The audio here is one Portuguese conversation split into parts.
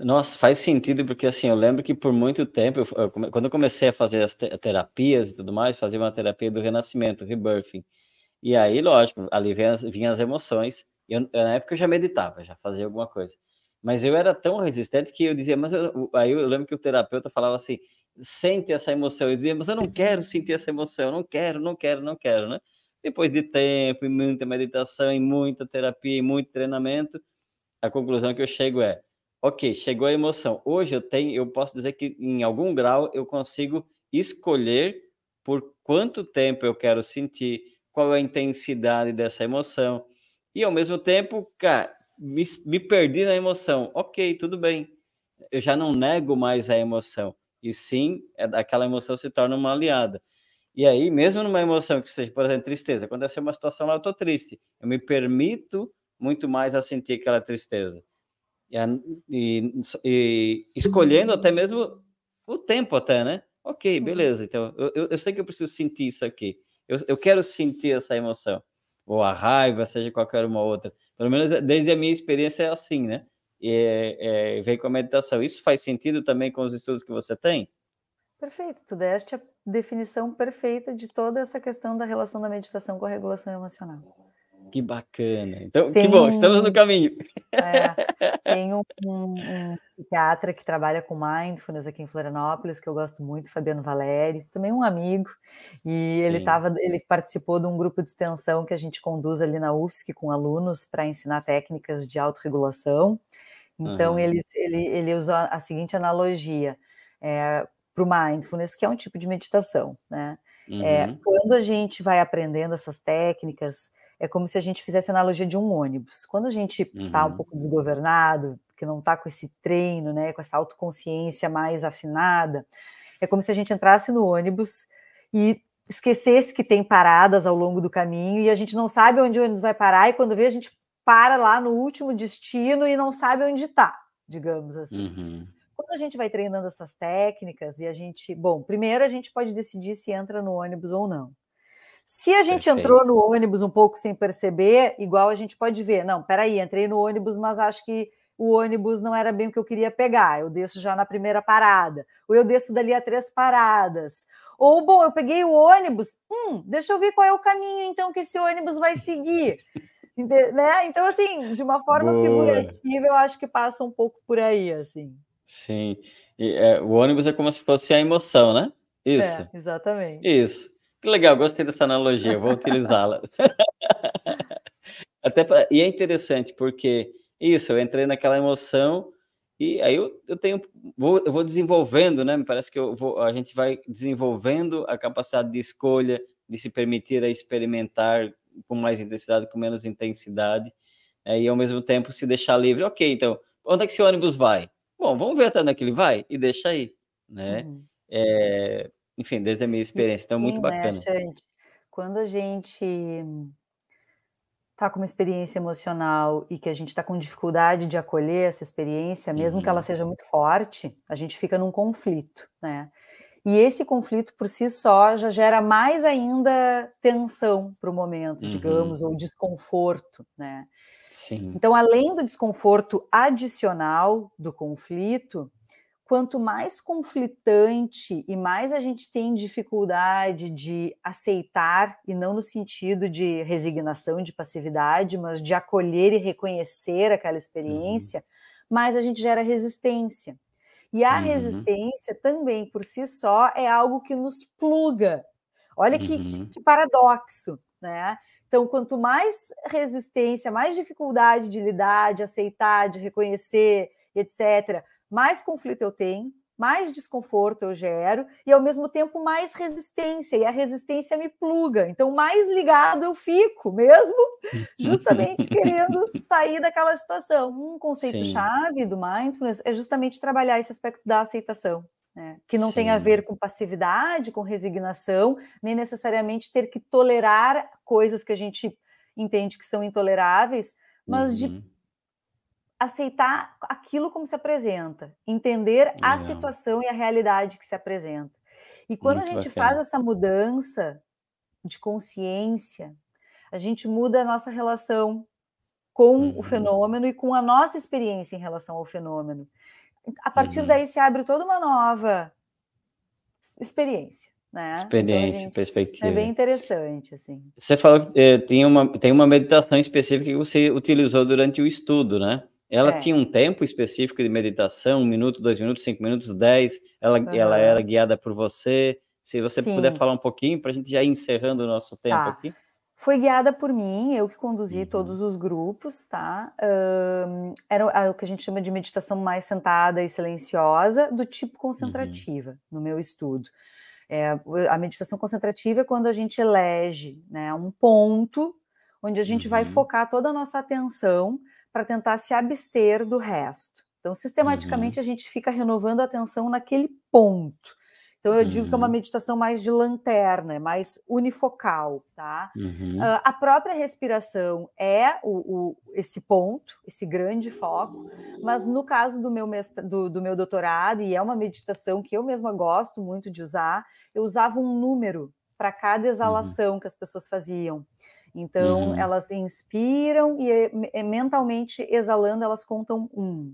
Nossa, faz sentido, porque assim, eu lembro que por muito tempo, eu, eu, quando eu comecei a fazer as te terapias e tudo mais, fazia uma terapia do renascimento, rebirthing. E aí, lógico, ali vinham as, vinham as emoções. Eu, na época eu já meditava, já fazia alguma coisa. Mas eu era tão resistente que eu dizia, mas eu, aí eu lembro que o terapeuta falava assim: sente essa emoção. Eu dizia, mas eu não quero sentir essa emoção, não quero, não quero, não quero, né? Depois de tempo, e muita meditação, e muita terapia, e muito treinamento, a conclusão que eu chego é: ok, chegou a emoção. Hoje eu tenho, eu posso dizer que em algum grau eu consigo escolher por quanto tempo eu quero sentir, qual é a intensidade dessa emoção. E ao mesmo tempo, cara, me, me perdi na emoção. Ok, tudo bem. Eu já não nego mais a emoção. E sim, é, aquela emoção se torna uma aliada. E aí, mesmo numa emoção que seja, por exemplo, tristeza, aconteceu uma situação lá, eu estou triste. Eu me permito muito mais a sentir aquela tristeza. E, e, escolhendo até mesmo o tempo até, né? Ok, uhum. beleza. Então, eu, eu sei que eu preciso sentir isso aqui. Eu, eu quero sentir essa emoção. Ou a raiva, seja qualquer uma outra. Pelo menos desde a minha experiência é assim, né? E é, é, vem com a meditação. Isso faz sentido também com os estudos que você tem? Perfeito, tu deste a definição perfeita de toda essa questão da relação da meditação com a regulação emocional. Que bacana. Então, tem que bom, estamos no caminho. É, tem um, um, psiquiatra que trabalha com mindfulness aqui em Florianópolis, que eu gosto muito, Fabiano Valério, também um amigo, e ele tava, ele participou de um grupo de extensão que a gente conduz ali na UFSC com alunos para ensinar técnicas de autorregulação. Então, uhum. ele, ele, ele usa a seguinte analogia é, para o mindfulness, que é um tipo de meditação, né? É, uhum. É, quando a gente vai aprendendo essas técnicas, é como se a gente fizesse a analogia de um ônibus. Quando a gente está um uhum. pouco desgovernado, que não está com esse treino, né, com essa autoconsciência mais afinada, é como se a gente entrasse no ônibus e esquecesse que tem paradas ao longo do caminho e a gente não sabe onde o ônibus vai parar e quando vê a gente para lá no último destino e não sabe onde está, digamos assim. Uhum. Quando a gente vai treinando essas técnicas e a gente, bom, primeiro a gente pode decidir se entra no ônibus ou não. Se a gente Perfeito. entrou no ônibus um pouco sem perceber, igual a gente pode ver, não, peraí, entrei no ônibus, mas acho que o ônibus não era bem o que eu queria pegar, eu desço já na primeira parada, ou eu desço dali a três paradas. Ou, bom, eu peguei o ônibus, hum, deixa eu ver qual é o caminho então que esse ônibus vai seguir. né? Então, assim, de uma forma Boa. figurativa, eu acho que passa um pouco por aí, assim. Sim. E, é, o ônibus é como se fosse a emoção, né? Isso. É, exatamente. Isso. Que legal, gostei dessa analogia, vou utilizá-la. Até pra, e é interessante porque isso, eu entrei naquela emoção e aí eu, eu tenho vou, eu vou desenvolvendo, né? Me parece que eu vou, a gente vai desenvolvendo a capacidade de escolha, de se permitir a experimentar com mais intensidade, com menos intensidade, é, e ao mesmo tempo se deixar livre. Ok, então, onde é que esse ônibus vai? Bom, vamos ver até onde é que ele vai e deixa aí, né? Uhum. É, enfim, desde a minha experiência, então muito né, bacana. Né, quando a gente está com uma experiência emocional e que a gente está com dificuldade de acolher essa experiência, mesmo uhum. que ela uhum. seja muito forte, a gente fica num conflito, né? E esse conflito por si só já gera mais ainda tensão para o momento, uhum. digamos, ou desconforto, né? Sim. Então, além do desconforto adicional do conflito, quanto mais conflitante e mais a gente tem dificuldade de aceitar, e não no sentido de resignação, de passividade, mas de acolher e reconhecer aquela experiência, uhum. mais a gente gera resistência. E a uhum. resistência também, por si só, é algo que nos pluga. Olha que, uhum. que, que paradoxo, né? Então, quanto mais resistência, mais dificuldade de lidar, de aceitar, de reconhecer, etc., mais conflito eu tenho, mais desconforto eu gero e ao mesmo tempo mais resistência e a resistência me pluga. Então mais ligado eu fico, mesmo justamente querendo sair daquela situação. Um conceito Sim. chave do mindfulness é justamente trabalhar esse aspecto da aceitação. Né? Que não Sim. tem a ver com passividade, com resignação, nem necessariamente ter que tolerar coisas que a gente entende que são intoleráveis, mas uhum. de aceitar aquilo como se apresenta, entender a situação e a realidade que se apresenta. E quando Muito a gente bacana. faz essa mudança de consciência, a gente muda a nossa relação com uhum. o fenômeno e com a nossa experiência em relação ao fenômeno. a partir uhum. daí se abre toda uma nova experiência. Né? Experiência, então, perspectiva. É bem interessante, assim. Você falou que é, tem, uma, tem uma meditação específica que você utilizou durante o estudo, né? Ela é. tinha um tempo específico de meditação, um minuto, dois minutos, cinco minutos, dez. Ela, uhum. ela era guiada por você. Se você Sim. puder falar um pouquinho para a gente já ir encerrando o nosso tempo tá. aqui. Foi guiada por mim, eu que conduzi uhum. todos os grupos, tá? Um, era o que a gente chama de meditação mais sentada e silenciosa, do tipo concentrativa, uhum. no meu estudo. É, a meditação concentrativa é quando a gente elege né, um ponto onde a gente uhum. vai focar toda a nossa atenção para tentar se abster do resto. Então, sistematicamente, uhum. a gente fica renovando a atenção naquele ponto. Então eu uhum. digo que é uma uhum. meditação mais de lanterna, é mais unifocal, tá? Uhum. Uh, a própria respiração é o, o, esse ponto, esse grande foco, mas no caso do meu, mestra, do, do meu doutorado, e é uma meditação que eu mesma gosto muito de usar, eu usava um número para cada uhum. exalação que as pessoas faziam. Então, uhum. elas inspiram e, e mentalmente exalando, elas contam um.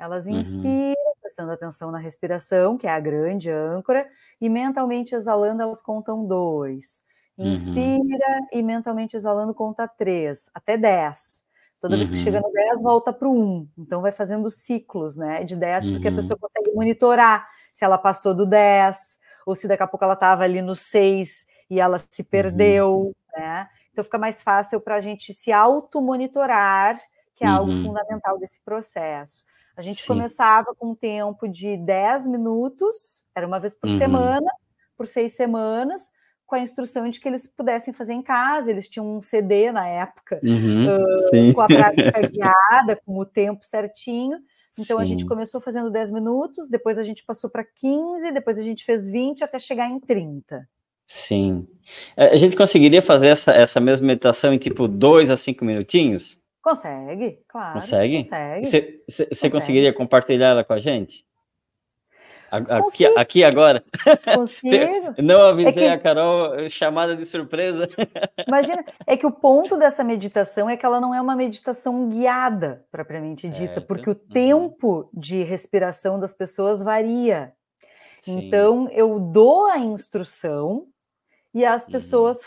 Elas uhum. inspiram, uhum. prestando atenção na respiração, que é a grande âncora, e mentalmente exalando, elas contam dois. Uhum. Inspira uhum. e mentalmente exalando conta três, até dez. Toda uhum. vez que chega uhum. no 10, volta para o 1. Então vai fazendo ciclos, né? De 10, porque a pessoa consegue monitorar se ela passou do 10, ou se daqui a pouco ela estava ali no 6 e ela se perdeu, né? Então fica mais fácil para a gente se auto-monitorar, que é algo fundamental desse processo. A gente Sim. começava com um tempo de 10 minutos, era uma vez por uhum. semana, por seis semanas, com a instrução de que eles pudessem fazer em casa. Eles tinham um CD na época, uhum. uh, com a prática guiada, com o tempo certinho. Então Sim. a gente começou fazendo 10 minutos, depois a gente passou para 15, depois a gente fez 20 até chegar em 30. Sim. A gente conseguiria fazer essa, essa mesma meditação em tipo 2 a 5 minutinhos? Consegue, claro. Consegue? Consegue. Você conseguiria compartilhar ela com a gente? Aqui, aqui agora? Consigo. Não avisei é que... a Carol, chamada de surpresa. Imagina, é que o ponto dessa meditação é que ela não é uma meditação guiada, propriamente certo. dita, porque o uhum. tempo de respiração das pessoas varia. Sim. Então, eu dou a instrução e as uhum. pessoas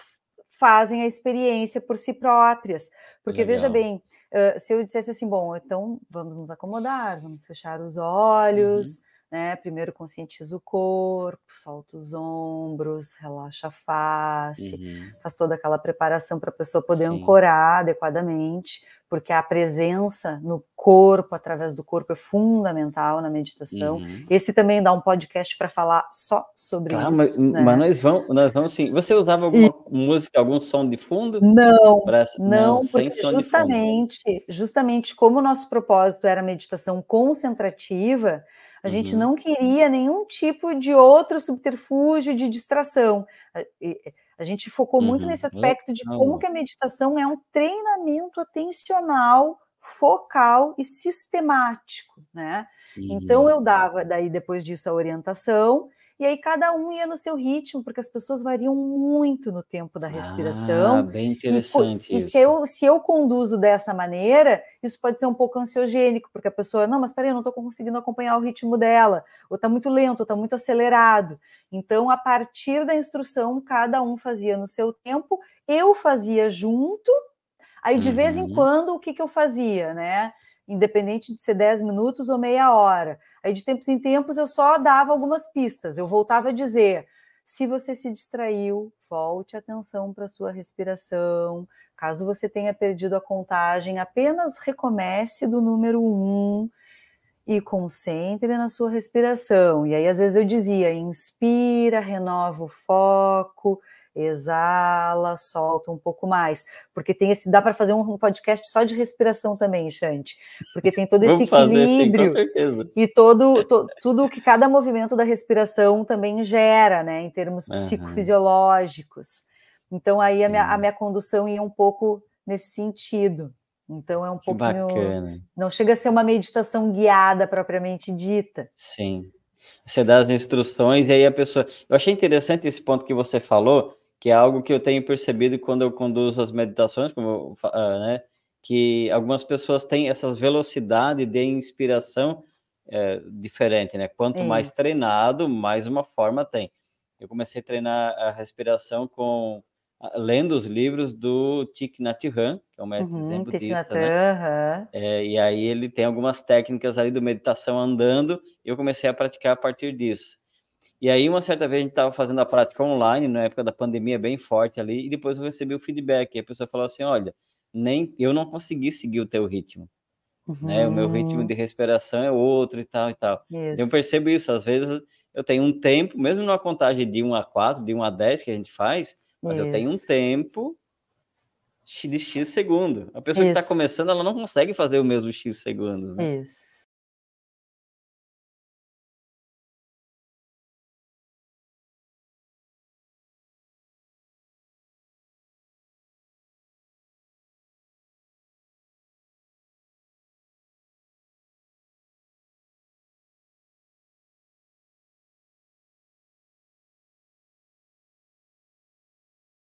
fazem a experiência por si próprias. Porque Legal. veja bem, uh, se eu dissesse assim, bom, então vamos nos acomodar, vamos fechar os olhos, uhum. Né? Primeiro conscientiza o corpo, solta os ombros, relaxa a face, uhum. faz toda aquela preparação para a pessoa poder Sim. ancorar adequadamente porque a presença no corpo, através do corpo, é fundamental na meditação. Uhum. Esse também dá um podcast para falar só sobre ah, isso. Mas, né? mas, nós vamos, nós vamos sim. Você usava alguma e... música, algum som de fundo? Não, não, não porque justamente, justamente como o nosso propósito era meditação concentrativa, a uhum. gente não queria nenhum tipo de outro subterfúgio de distração. A gente focou uhum. muito nesse aspecto de como que a meditação é um treinamento atencional, focal e sistemático, né? Então, eu dava daí depois disso a orientação e aí cada um ia no seu ritmo, porque as pessoas variam muito no tempo da respiração. Ah, bem interessante e, isso. E se eu, se eu conduzo dessa maneira, isso pode ser um pouco ansiogênico, porque a pessoa, não, mas peraí, eu não estou conseguindo acompanhar o ritmo dela, ou está muito lento, ou está muito acelerado. Então, a partir da instrução, cada um fazia no seu tempo, eu fazia junto, aí de uhum. vez em uhum. quando, o que, que eu fazia, né? Independente de ser 10 minutos ou meia hora Aí, de tempos em tempos, eu só dava algumas pistas. Eu voltava a dizer: se você se distraiu, volte atenção para a sua respiração. Caso você tenha perdido a contagem, apenas recomece do número um e concentre na sua respiração. E aí, às vezes, eu dizia: inspira, renova o foco, exala, solta um pouco mais, porque tem esse, dá para fazer um podcast só de respiração também, Chante, porque tem todo esse equilíbrio sim, e todo to, tudo que cada movimento da respiração também gera, né, em termos uhum. psicofisiológicos. Então aí a minha, a minha condução ia um pouco nesse sentido. Então é um pouco não chega a ser uma meditação guiada propriamente dita. Sim. Você dá as instruções e aí a pessoa. Eu achei interessante esse ponto que você falou, que é algo que eu tenho percebido quando eu conduzo as meditações, como uh, né, que algumas pessoas têm essa velocidade de inspiração é, diferente, né? Quanto Isso. mais treinado, mais uma forma tem. Eu comecei a treinar a respiração com lendo os livros do Thich Nhat Hanh, que é um mestre uhum, zen budista, né? É, e aí ele tem algumas técnicas ali do meditação andando, e eu comecei a praticar a partir disso. E aí, uma certa vez, a gente estava fazendo a prática online, na época da pandemia, bem forte ali, e depois eu recebi o feedback, e a pessoa falou assim, olha, nem eu não consegui seguir o teu ritmo. Uhum. Né? O meu ritmo de respiração é outro e tal e tal. Isso. Eu percebo isso, às vezes eu tenho um tempo, mesmo numa contagem de 1 a 4, de 1 a 10 que a gente faz, mas Isso. eu tenho um tempo de X segundo. A pessoa tá Isso. que está começando, ela não consegue fazer o mesmo X segundos. Né? Isso.